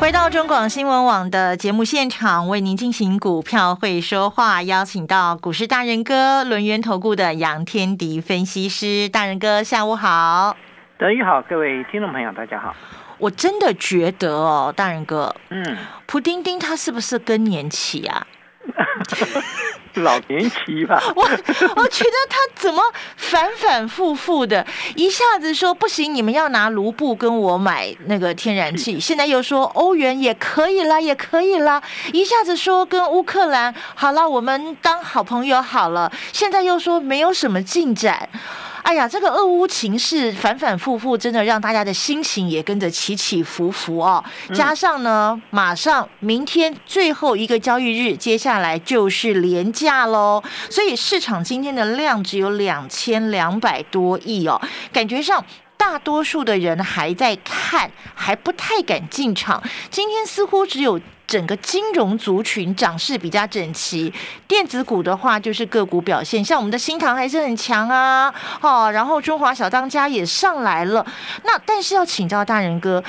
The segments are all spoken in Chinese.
回到中广新闻网的节目现场，为您进行股票会说话，邀请到股市大人哥轮源投顾的杨天迪分析师。大人哥，下午好。德宇好，各位听众朋友，大家好。我真的觉得哦，大人哥，嗯，普丁丁他是不是更年期啊？老年期吧，我我觉得他怎么反反复复的，一下子说不行，你们要拿卢布跟我买那个天然气，现在又说欧元也可以啦，也可以啦，一下子说跟乌克兰好了，我们当好朋友好了，现在又说没有什么进展。哎呀，这个俄乌情势反反复复，真的让大家的心情也跟着起起伏伏哦。加上呢，马上明天最后一个交易日，接下来就是廉价喽，所以市场今天的量只有两千两百多亿哦，感觉上。大多数的人还在看，还不太敢进场。今天似乎只有整个金融族群涨势比较整齐，电子股的话就是个股表现，像我们的新塘还是很强啊，哦，然后中华小当家也上来了。那但是要请教大人哥，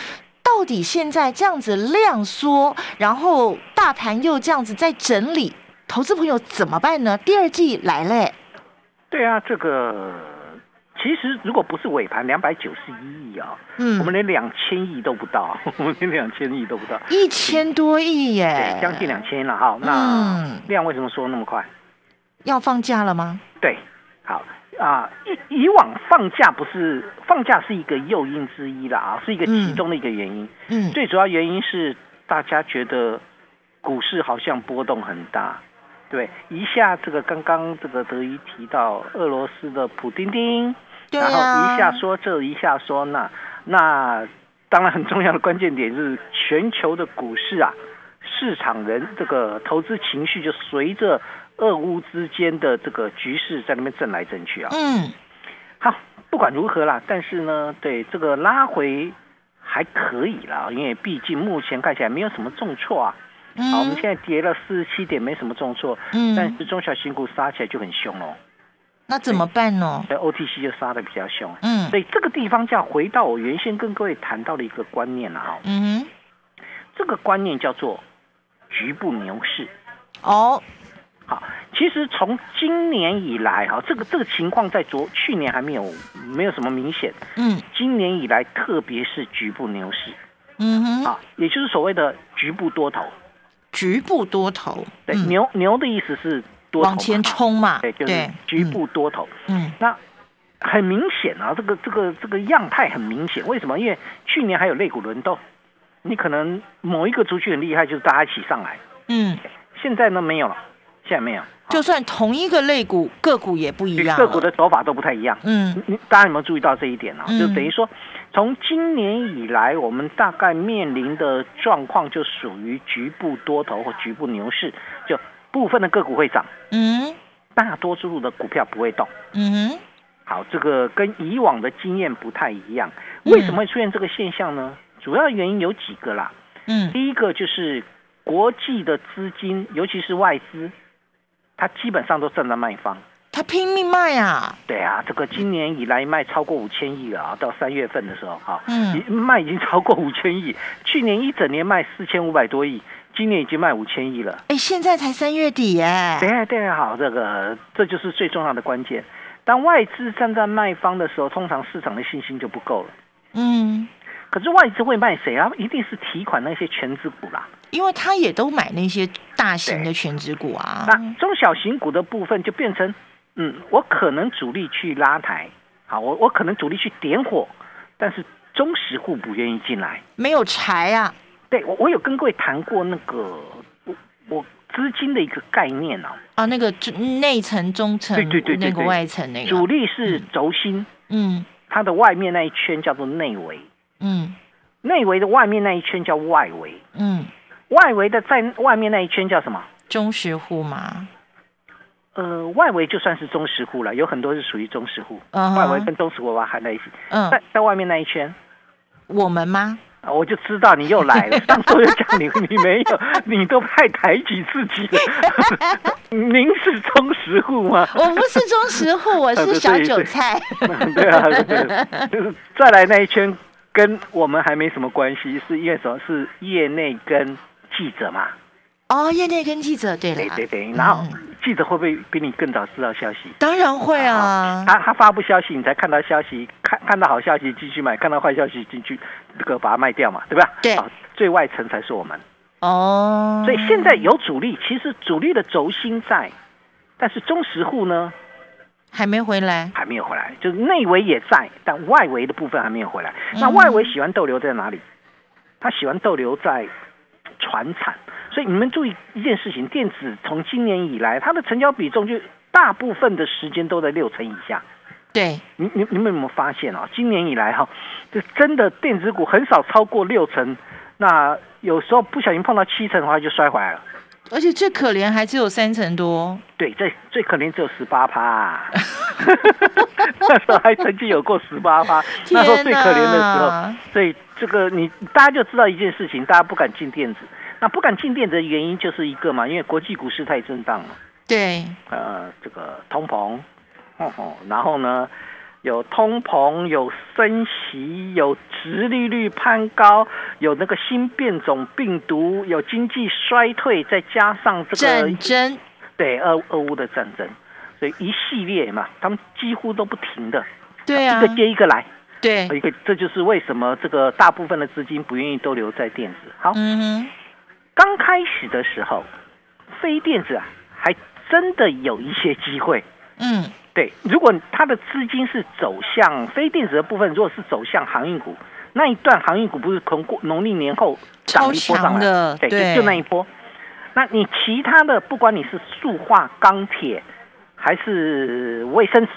到底现在这样子量缩，然后大盘又这样子在整理，投资朋友怎么办呢？第二季来嘞。对啊，这个。其实，如果不是尾盘两百九十一亿啊，嗯，我们连两千亿都不到，我们连两千亿都不到，一千多亿耶，将近两千了哈。那量为什么缩那么快？要放假了吗？对，好啊。以以往放假不是放假是一个诱因之一啦，啊，是一个其中的一个原因。嗯，最主要原因是大家觉得股市好像波动很大。对，一下这个刚刚这个德一提到俄罗斯的普丁丁。然后一下说这一下说那，那当然很重要的关键点是全球的股市啊，市场人这个投资情绪就随着俄乌之间的这个局势在那边震来震去啊。嗯，好，不管如何啦，但是呢，对这个拉回还可以啦，因为毕竟目前看起来没有什么重挫啊。好，我们现在跌了四十七点，没什么重挫。嗯，但是中小型股杀起来就很凶哦。那怎么办呢？所以 OTC 就杀的比较凶。嗯，所以这个地方就要回到我原先跟各位谈到的一个观念了哈。嗯哼，这个观念叫做局部牛市。哦，好，其实从今年以来哈，这个这个情况在昨去年还没有没有什么明显。嗯，今年以来特别是局部牛市。嗯哼，啊，也就是所谓的局部多头。局部多头。对，牛牛的意思是。往前冲嘛，对，就是局部多头。嗯，那很明显啊，这个这个这个样态很明显。为什么？因为去年还有肋骨轮动，你可能某一个族群很厉害，就是大家一起上来。嗯，现在呢没有了，现在没有。就算同一个肋骨个股也不一样，个股的走法都不太一样。嗯，你大家有没有注意到这一点呢？就等于说，从今年以来，我们大概面临的状况就属于局部多头或局部牛市，就。部分的个股会涨，嗯，大多数的股票不会动，嗯，好，这个跟以往的经验不太一样。为什么会出现这个现象呢？主要原因有几个啦，嗯，第一个就是国际的资金，尤其是外资，它基本上都站在卖方，他拼命卖啊，对啊，这个今年以来卖超过五千亿了啊，到三月份的时候，哈，嗯，卖已经超过五千亿，去年一整年卖四千五百多亿。今年已经卖五千亿了，哎，现在才三月底耶。对对，好，这个这就是最重要的关键。当外资站在卖方的时候，通常市场的信心就不够了。嗯，可是外资会卖谁啊？一定是提款那些全资股啦，因为他也都买那些大型的全资股啊。那中小型股的部分就变成，嗯，我可能主力去拉抬，好，我我可能主力去点火，但是中实户不愿意进来，没有柴啊。对，我我有跟各位谈过那个我我资金的一个概念啊，啊，那个内层、中层，对对对那个外层那个，主力是轴心，嗯，它的外面那一圈叫做内围，嗯，内围的外面那一圈叫外围，嗯，外围的在外面那一圈叫什么？中实户吗？呃，外围就算是中实户了，有很多是属于中实户，外围跟中实户把它含在一起。嗯，在在外面那一圈，我们吗？我就知道你又来了。上周又讲你，你没有，你都太抬举自己了。您是忠实户吗？我不是忠实户，我是小韭菜。对啊，就是再来那一圈，跟我们还没什么关系，是因为什么？是业内跟记者嘛。哦，业内跟记者，对对对对，然后记者会不会比你更早知道消息？当然会啊，他他发布消息，你才看到消息，看看到好消息继续买，看到坏消息进去，这个把它卖掉嘛，对吧？对，最外层才是我们。哦，所以现在有主力，其实主力的轴心在，但是中实户呢还没回来，还没有回来，就是内围也在，但外围的部分还没有回来。那外围喜欢逗留在哪里？他喜欢逗留在船产。所以你们注意一件事情，电子从今年以来，它的成交比重就大部分的时间都在六成以下。对，你你你们有没有发现啊？今年以来哈，就真的电子股很少超过六成，那有时候不小心碰到七成的话就摔坏了。而且最可怜还只有三成多。对，最最可怜只有十八趴。那时候还曾经有过十八趴，那时候最可怜的时候。所以这个你大家就知道一件事情，大家不敢进电子。那不敢进电子的原因就是一个嘛，因为国际股市太震荡了。对，呃，这个通膨，然后呢，有通膨，有升息，有殖利率攀高，有那个新变种病毒，有经济衰退，再加上这个战争，对，俄俄乌的战争，所以一系列嘛，他们几乎都不停的，对啊，一个接一个来，对，一个这就是为什么这个大部分的资金不愿意都留在电子。好，嗯哼。刚开始的时候，非电子啊，还真的有一些机会。嗯，对，如果它的资金是走向非电子的部分，如果是走向航运股，那一段航运股不是从过农历年后涨一波上来，对，就就那一波。那你其他的，不管你是塑化、钢铁，还是卫生纸。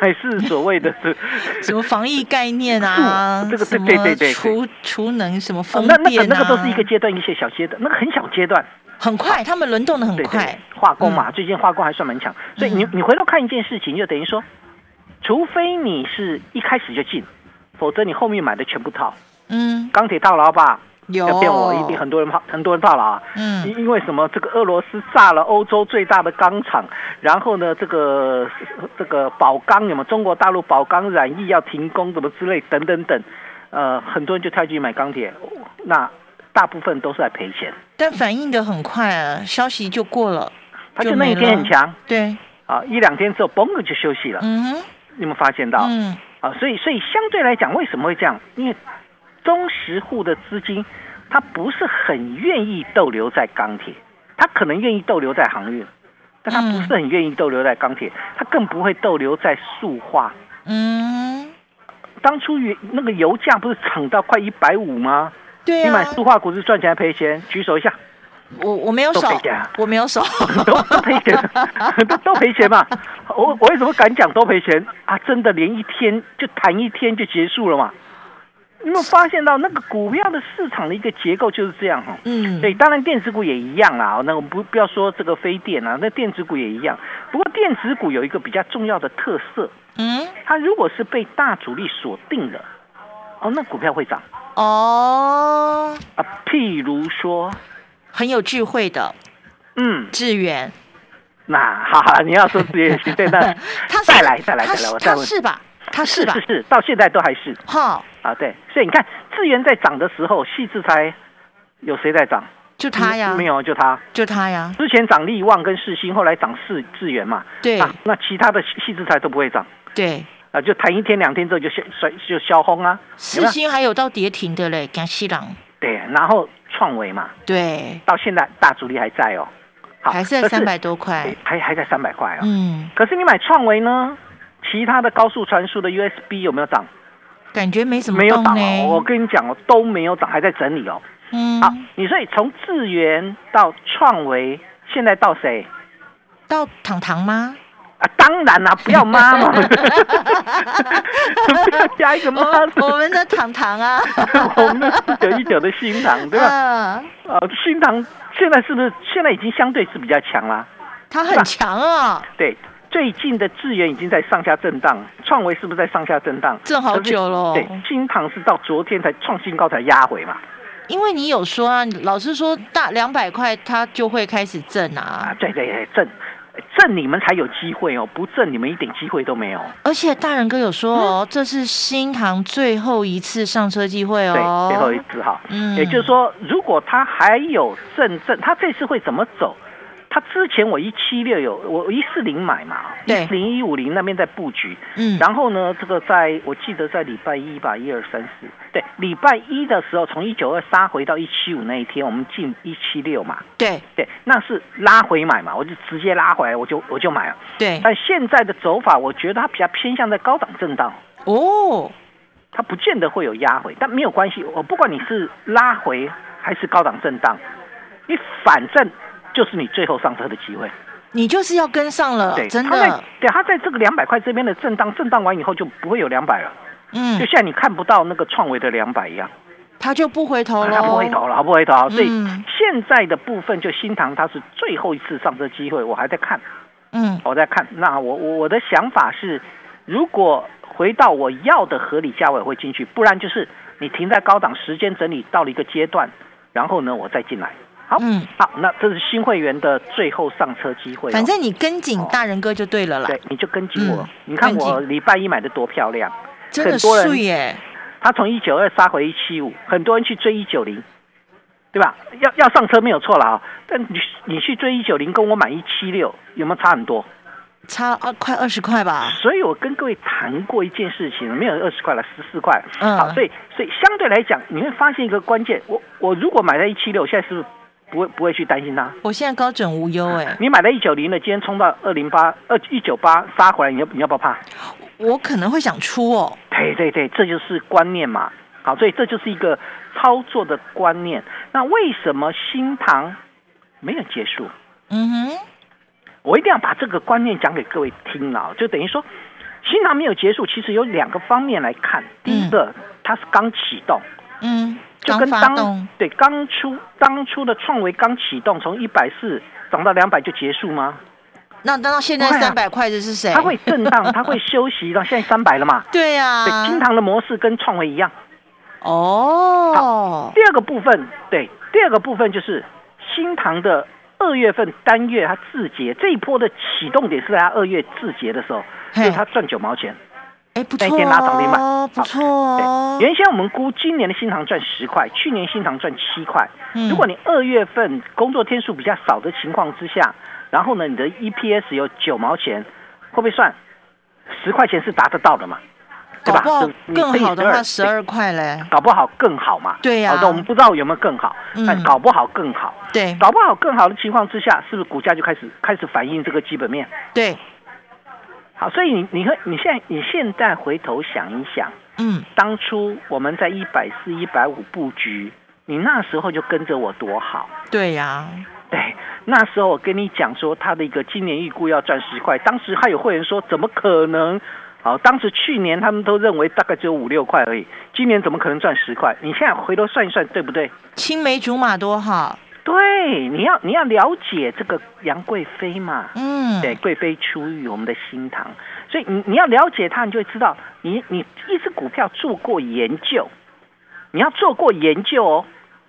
还 是所谓的是 什么防疫概念啊？这个对对对对，储储能什么风电啊？那那个那个都是一个阶段，一些小阶段，那个很小阶段，很快，他们轮动的很快。化工嘛，最近化工还算蛮强，所以你你回头看一件事情，就等于说，除非你是一开始就进，否则你后面买的全部套。嗯，钢铁套牢吧？要骗我，一定很多人怕，很多人怕了啊！嗯，因因为什么？这个俄罗斯炸了欧洲最大的钢厂，然后呢，这个这个宝钢有没有？中国大陆宝钢染疫要停工，怎么之类等等等，呃，很多人就跳进去买钢铁，那大部分都是在赔钱。但反应的很快啊，消息就过了，他就那一天很强，对，啊，一两天之后嘣的就休息了。嗯哼，有没有发现到？嗯，啊，所以所以相对来讲，为什么会这样？因为中实户的资金，他不是很愿意逗留在钢铁，他可能愿意逗留在航运，但他不是很愿意逗留在钢铁，他更不会逗留在塑化。嗯，当初原那个油价不是涨到快一百五吗？对你买塑化股是赚钱还赔钱？举手一下。我我没有手，我没有手，都都赔钱，都都赔钱嘛。我我为什么敢讲都赔钱啊？真的连一天就谈一天就结束了嘛？你有发现到那个股票的市场的一个结构就是这样哈，嗯，对，当然电子股也一样啦。那我们不不要说这个非电啊，那电子股也一样。不过电子股有一个比较重要的特色，嗯，它如果是被大主力锁定了，哦，那股票会涨。哦，啊，譬如说很有智慧的，嗯，智远。那哈哈，你要说智远行对那再来再来再来，我再问是吧？他是吧？是是，到现在都还是。哈啊，对，所以你看，资源在涨的时候，细制才有谁在涨？就他呀，没有就他，就他呀。之前涨力旺跟世新，后来涨世智源嘛。对。那其他的细制材都不会涨。对。啊，就谈一天两天之后就消衰就消轰啊。世新还有到跌停的嘞，江西郎。对，然后创维嘛。对。到现在大主力还在哦。还是在三百多块。还还在三百块哦。嗯。可是你买创维呢？其他的高速传输的 USB 有没有涨？感觉没什么，没有涨哦。我跟你讲哦，都没有涨，还在整理哦。嗯，好，你所以从智源到创维，现在到谁？到糖糖吗？啊，当然啦，不要妈嘛，不要加一个妈。我们的糖糖啊，我们的四九 一九的新糖，对吧？啊，新糖现在是不是现在已经相对是比较强啦？它很强啊。对，最近的智源已经在上下震荡，创维是不是在上下震荡？震好久了。对，新塘是到昨天才创新高才压回嘛。因为你有说啊，老师说大两百块它就会开始震啊。对对对，震。挣你们才有机会哦，不挣你们一点机会都没有。而且大人哥有说哦，这是新航最后一次上车机会哦，对，最后一次哈。嗯，也就是说，如果他还有正正，他这次会怎么走？他之前我一七六有我一四零买嘛，一零一五零那边在布局，嗯，然后呢，这个在我记得在礼拜一吧，一二三四，对，礼拜一的时候从一九二杀回到一七五那一天，我们进一七六嘛，对。对，那是拉回买嘛，我就直接拉回来，我就我就买了，对。但现在的走法，我觉得它比较偏向在高档震荡。哦，它不见得会有压回，但没有关系，我不管你是拉回还是高档震荡，你反正。就是你最后上车的机会，你就是要跟上了，真的。对，他在这个两百块这边的震荡，震荡完以后就不会有两百了。嗯，就像你看不到那个创维的两百一样，他就不回头了，他不回头了，不回头。所以现在的部分就新塘，它是最后一次上车机会，我还在看。嗯，我在看。那我我的想法是，如果回到我要的合理价位，会进去；不然就是你停在高档，时间整理到了一个阶段，然后呢，我再进来。好，嗯，好，那这是新会员的最后上车机会。反正你跟紧大人哥就对了啦。对，你就跟紧我。你看我礼拜一买的多漂亮，真的碎耶。他从一九二杀回一七五，很多人去追一九零，对吧？要要上车没有错了啊。但你你去追一九零，跟我买一七六，有没有差很多？差二快二十块吧。所以我跟各位谈过一件事情，没有二十块了，十四块。嗯。好，所以所以相对来讲，你会发现一个关键，我我如果买在一七六，现在是不是？不会不会去担心它，我现在高枕无忧哎。你买了一九零的，今天冲到二零八二一九八杀回来，你要你要不要怕？我可能会想出哦。对对对，这就是观念嘛。好，所以这就是一个操作的观念。那为什么新塘没有结束？嗯哼，我一定要把这个观念讲给各位听了。就等于说，新塘没有结束，其实有两个方面来看。第一个，它是刚启动。嗯。就跟当对刚出当初的创维刚启动，从一百四涨到两百就结束吗？那等到现在三百块的是谁？它会震荡，它会休息到现在三百了嘛？对呀。对，金堂的模式跟创维一样。哦。好，第二个部分，对，第二个部分就是新塘的二月份单月它自结这一波的启动点是在它二月自结的时候，所以它赚九毛钱。哎，不错哦，不错哦。原先我们估今年的新塘赚十块，去年新塘赚七块。如果你二月份工作天数比较少的情况之下，然后呢，你的 EPS 有九毛钱，会不会算十块钱是达得到的嘛？对吧？更好的话十二块嘞，搞不好更好嘛。对呀，好的，我们不知道有没有更好，但搞不好更好。对，搞不好更好的情况之下，是不是股价就开始开始反映这个基本面？对。好，所以你你看，你现在你现在回头想一想，嗯，当初我们在一百四、一百五布局，你那时候就跟着我多好。对呀，对，那时候我跟你讲说，他的一个今年预估要赚十块，当时还有会员说，怎么可能？好，当时去年他们都认为大概只有五六块而已，今年怎么可能赚十块？你现在回头算一算，对不对？青梅竹马多好。对，你要你要了解这个杨贵妃嘛，嗯，对，贵妃出狱，我们的新塘，所以你你要了解它，你就会知道，你你一只股票做过研究，你要做过研究哦。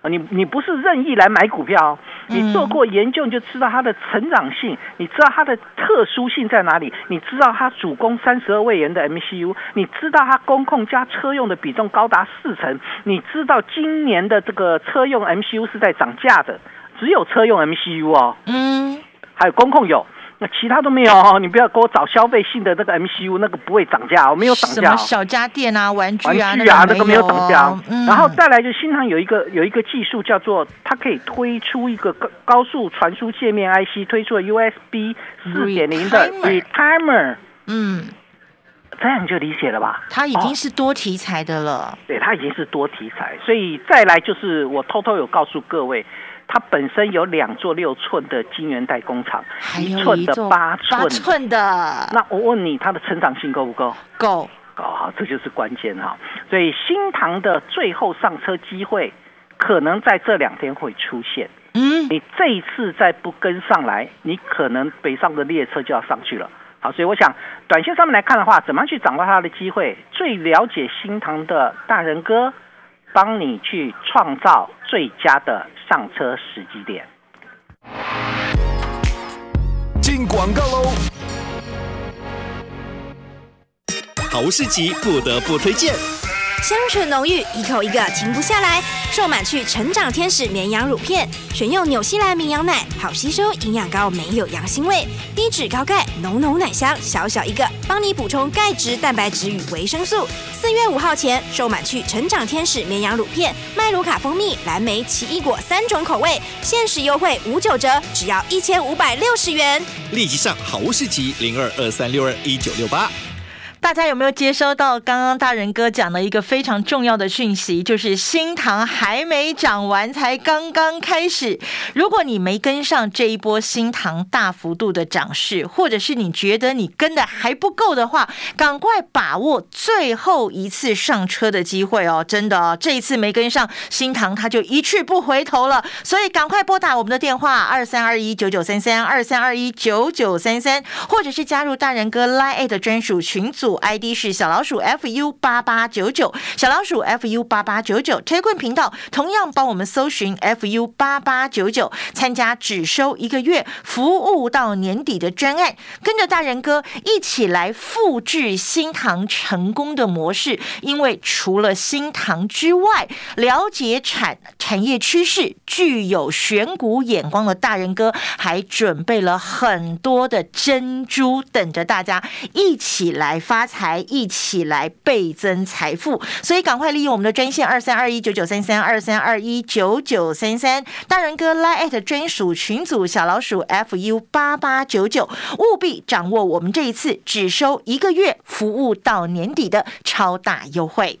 你你不是任意来买股票，你做过研究你就知道它的成长性，你知道它的特殊性在哪里，你知道它主攻三十二位元的 MCU，你知道它公控加车用的比重高达四成，你知道今年的这个车用 MCU 是在涨价的，只有车用 MCU 哦，嗯，还有公控有。那其他都没有哦，你不要给我找消费性的那个 MCU，那个不会涨价，我没有涨价。什么小家电啊，玩具啊，那个没有涨价。嗯然后再来就新塘有一个有一个技术叫做，它可以推出一个高高速传输界面 IC，推出了 USB 四点零的 Retimer。嗯，这样你就理解了吧？它已经是多题材的了。对，它已经是多题材，所以再来就是我偷偷有告诉各位。它本身有两座六寸的晶圆代工厂，一寸的八寸寸的。那我问你，它的成长性够不够？够，够好，这就是关键哈。所以新塘的最后上车机会，可能在这两天会出现。嗯，你这一次再不跟上来，你可能北上的列车就要上去了。好，所以我想，短线上面来看的话，怎么样去掌握它的机会？最了解新塘的大人哥，帮你去创造最佳的上车时机点。进广告喽！好市集不得不推荐。香醇浓郁，一口一个停不下来。瘦满去成长天使绵羊乳片，选用纽西兰绵羊奶，好吸收，营养高，没有羊腥味，低脂高钙，浓浓奶香，小小一个，帮你补充钙质、蛋白质与维生素。四月五号前，瘦满去成长天使绵羊乳片，麦卢卡蜂蜜、蓝莓、奇异果三种口味，限时优惠五九折，只要一千五百六十元。立即上好物市集零二二三六二一九六八。大家有没有接收到刚刚大人哥讲的一个非常重要的讯息？就是新塘还没涨完，才刚刚开始。如果你没跟上这一波新塘大幅度的涨势，或者是你觉得你跟的还不够的话，赶快把握最后一次上车的机会哦！真的，这一次没跟上新塘，他就一去不回头了。所以赶快拨打我们的电话二三二一九九三三二三二一九九三三，或者是加入大人哥 Line 的专属群组。ID 是小老鼠 fu 八八九九，小老鼠 fu 八八九九，车棍频道同样帮我们搜寻 fu 八八九九，参加只收一个月，服务到年底的专案，跟着大人哥一起来复制新塘成功的模式。因为除了新塘之外，了解产产业趋势、具有选股眼光的大人哥，还准备了很多的珍珠，等着大家一起来发。发财，一起来倍增财富，所以赶快利用我们的专线二三二一九九三三二三二一九九三三，大仁哥 Line 专属群组小老鼠 fu 八八九九，务必掌握我们这一次只收一个月，服务到年底的超大优惠。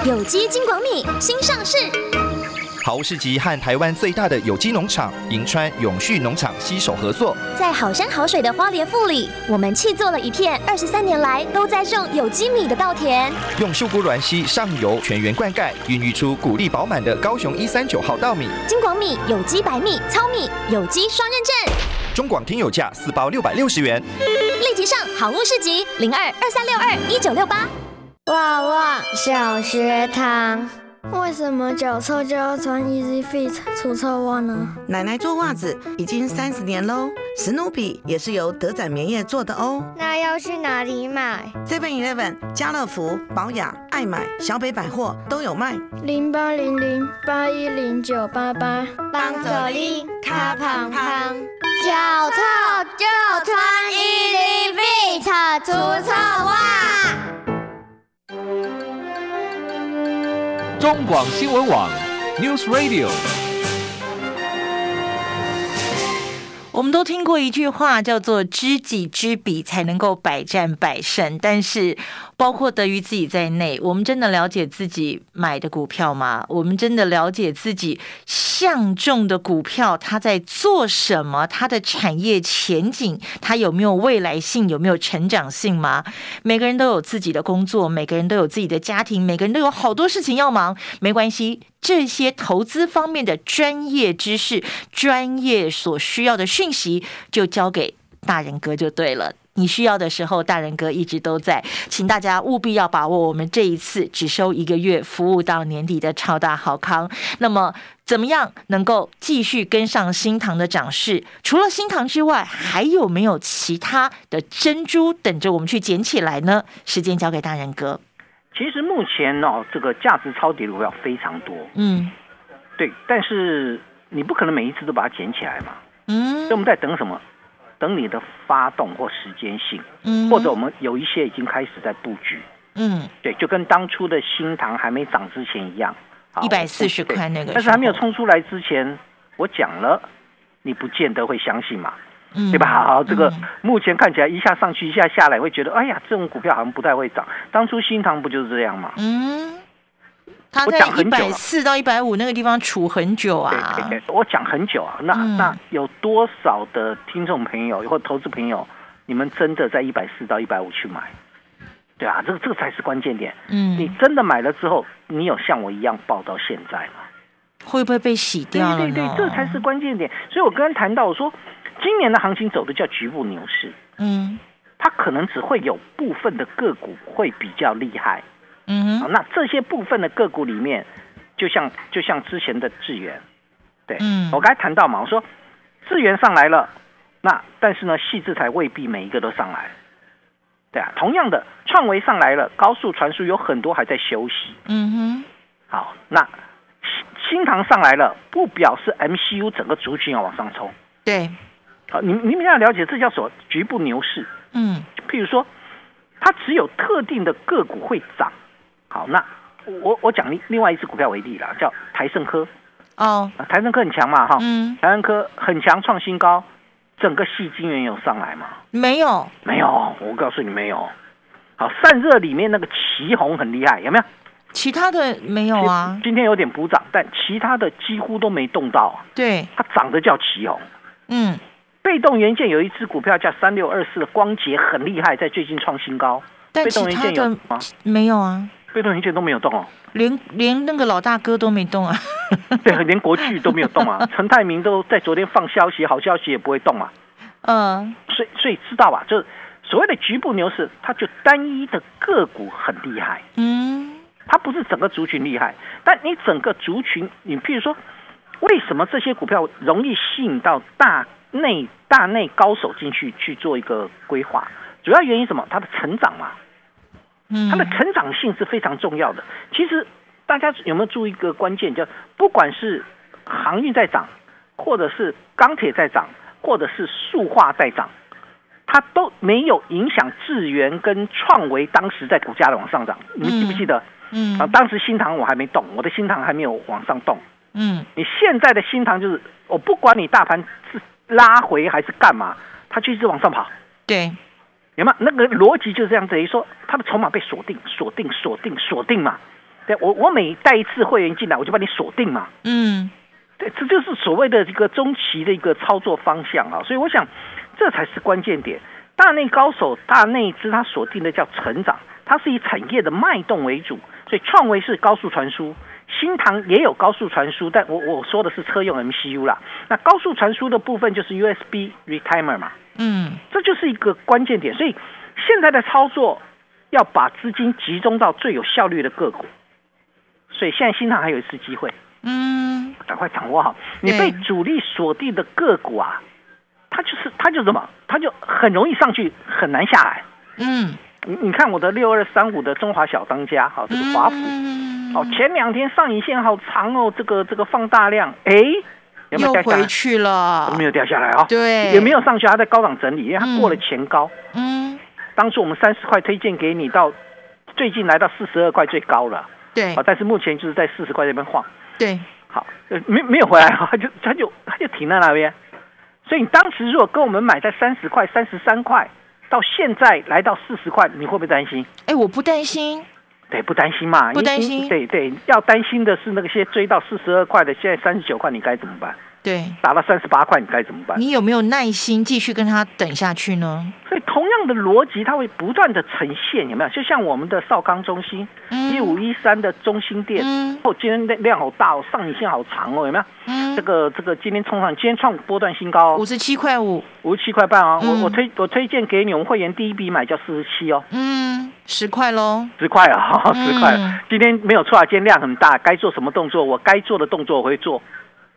有机金广米新上市，好物市集和台湾最大的有机农场银川永续农场携手合作，在好山好水的花莲富里，我们砌做了一片二十三年来都在种有机米的稻田，用树菇卵溪上游全员灌溉，孕育出谷粒饱满的高雄一三九号稻米。金广米有机白米糙米有机双认证，中广听友价四包六百六十元，立即上好物市集零二二三六二一九六八。旺旺小学堂，为什么脚臭就要穿 Easy Fit 除臭袜呢？奶奶做袜子已经三十年喽，史努比也是由德仔棉业做的哦。那要去哪里买？Seven Eleven、家乐福、宝雅、爱买、小北百货都有卖。零八零零八一零九八八，帮助你卡胖胖，脚臭就穿 Easy Fit 除臭袜。中广新闻网，News Radio。我们都听过一句话，叫做“知己知彼，才能够百战百胜”。但是，包括德于自己在内，我们真的了解自己买的股票吗？我们真的了解自己相中的股票，它在做什么？它的产业前景，它有没有未来性？有没有成长性吗？每个人都有自己的工作，每个人都有自己的家庭，每个人都有好多事情要忙。没关系，这些投资方面的专业知识、专业所需要的讯息，就交给大人哥就对了。你需要的时候，大人哥一直都在，请大家务必要把握我们这一次只收一个月，服务到年底的超大好康。那么，怎么样能够继续跟上新塘的涨势？除了新塘之外，还有没有其他的珍珠等着我们去捡起来呢？时间交给大人哥。其实目前呢，这个价值超跌的股票非常多。嗯，对，但是你不可能每一次都把它捡起来嘛。嗯，那我们在等什么？等你的发动或时间性，嗯，或者我们有一些已经开始在布局，嗯，对，就跟当初的新塘还没涨之前一样，一百四十块那个，但是还没有冲出来之前，我讲了，你不见得会相信嘛，嗯。对吧？好，这个目前看起来一下上去一下下来，会觉得哎呀，这种股票好像不太会涨。当初新塘不就是这样吗？嗯，他在一百四到一百五那个地方处很久啊。我讲很久啊，那那有多少的听众朋友或投资朋友，你们真的在一百四到一百五去买？对啊，这个这个才是关键点。嗯，你真的买了之后，你有像我一样抱到现在吗？会不会被洗掉？对对对，这才是关键点。所以我刚刚谈到，我说今年的行情走的叫局部牛市。嗯，它可能只会有部分的个股会比较厉害。那这些部分的个股里面，就像就像之前的智源，对，嗯，我刚才谈到嘛，我说智源上来了，那但是呢，细致才未必每一个都上来。对啊，同样的，创维上来了，高速传输有很多还在休息。嗯哼，好，那新新唐上来了，不表示 MCU 整个族群要往上冲。对，好，你你们要了解，这叫什么？局部牛市。嗯，譬如说，它只有特定的个股会涨。好，那我我讲另另外一只股票为例啦，叫台盛科。哦，台盛科很强嘛，哈。嗯，台盛科很强，创新高。整个细晶圆有上来吗？没有，没有。我告诉你，没有。好，散热里面那个旗红很厉害，有没有？其他的没有啊。今天有点补涨，但其他的几乎都没动到。对，它涨的叫旗红。嗯，被动元件有一只股票叫三六二四的光捷，很厉害，在最近创新高。但其他的没有啊。被动元件都没有动哦，连连那个老大哥都没动啊，对，连国巨都没有动啊，陈泰明都在昨天放消息，好消息也不会动啊，嗯，所以所以知道吧，就是所谓的局部牛市，它就单一的个股很厉害，嗯，它不是整个族群厉害，但你整个族群，你譬如说，为什么这些股票容易吸引到大内大内高手进去去做一个规划？主要原因什么？它的成长嘛。它的成长性是非常重要的。其实大家有没有注意一个关键，叫不管是航运在涨，或者是钢铁在涨，或者是塑化在涨，它都没有影响智源跟创维当时在股价的往上涨。你们记不记得？嗯，啊，当时新塘我还没动，我的新塘还没有往上动。嗯，你现在的新塘就是我不管你大盘是拉回还是干嘛，它就一直往上跑。对。有吗？那个逻辑就是这样，等于说他的筹码被锁定、锁定、锁定、锁定嘛。对我，我每带一次会员进来，我就把你锁定嘛。嗯，对，这就是所谓的这个中期的一个操作方向啊。所以我想，这才是关键点。大内高手、大内资，它锁定的叫成长，它是以产业的脉动为主。所以创维是高速传输，新唐也有高速传输，但我我说的是车用 MCU 啦。那高速传输的部分就是 USB retimer 嘛。嗯，这就是一个关键点，所以现在的操作要把资金集中到最有效率的个股，所以现在新塘还有一次机会，嗯，赶快掌握好，你被主力锁定的个股啊，它就是它就什么，它就很容易上去，很难下来，嗯，你你看我的六二三五的中华小当家，好，这个华府，哦，前两天上影线好长哦，这个这个放大量，哎。又回去了，没有掉下来啊？对，也没有上去，它在高档整理，因为它过了前高。嗯，当初我们三十块推荐给你，到最近来到四十二块最高了。对，啊，但是目前就是在四十块这边晃。对，好，没没有回来啊？它就它就它就停在那边。所以你当时如果跟我们买在三十块、三十三块，到现在来到四十块，你会不会担心？哎，我不担心。对，不担心嘛？不担心。对对，要担心的是那些追到四十二块的，现在三十九块，你该怎么办？对，打到三十八块，你该怎么办？你有没有耐心继续跟他等下去呢？所以同样的逻辑，它会不断的呈现，有没有？就像我们的少康中心，一五一三的中心店，哦，今天量好大哦，上影线好长哦，有没有？嗯，这个这个今天冲上，今天创波段新高，哦五十七块五，五十七块半啊！我我推我推荐给你，我们会员第一笔买叫四十七哦，嗯，十块喽，十块啊，十块，今天没有错啊，今天量很大，该做什么动作，我该做的动作我会做。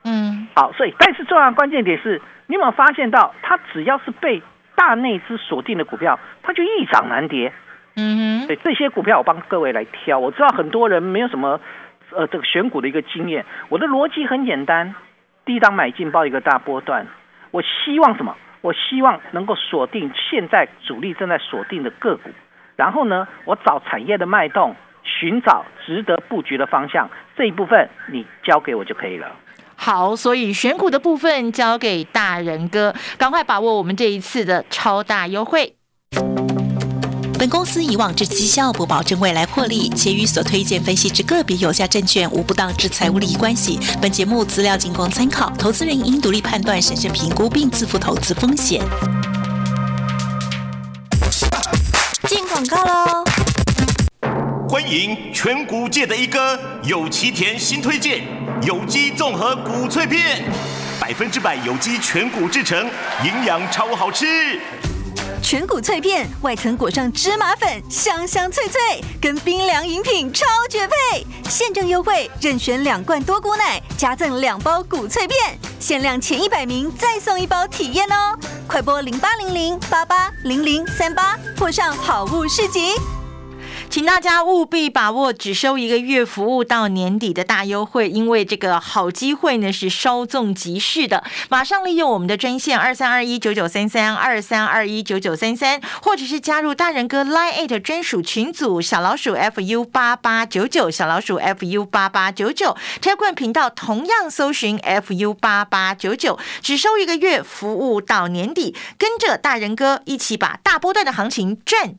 嗯，好，所以但是重要关键点是，你有没有发现到，它只要是被大内资锁定的股票，它就易涨难跌。嗯哼，对这些股票，我帮各位来挑。我知道很多人没有什么呃这个选股的一个经验，我的逻辑很简单，低档买进报一个大波段。我希望什么？我希望能够锁定现在主力正在锁定的个股，然后呢，我找产业的脉动。寻找值得布局的方向，这一部分你交给我就可以了。好，所以选股的部分交给大人哥，赶快把握我们这一次的超大优惠。本公司以往之绩效不保证未来获利，且与所推荐分析之个别有价证券无不当之财务利益关系。本节目资料仅供参考，投资人应独立判断、审慎评估并自负投资风险。进广告喽！欢迎全谷界的一哥有奇田新推荐有机综合谷脆片，百分之百有机全谷制成，营养超好吃。全谷脆片，外层裹上芝麻粉，香香脆脆，跟冰凉饮品超绝配。现正优惠，任选两罐多谷奶，加赠两包谷脆片，限量前一百名再送一包体验哦！快拨零八零零八八零零三八，破上好物市集。请大家务必把握只收一个月服务到年底的大优惠，因为这个好机会呢是稍纵即逝的。马上利用我们的专线二三二一九九三三二三二一九九三三，或者是加入大人哥 Line Eight 专属群组小老鼠 FU 八八九九小老鼠 FU 八八九九 t e l e g r a 频道同样搜寻 FU 八八九九，只收一个月服务到年底，跟着大人哥一起把大波段的行情赚。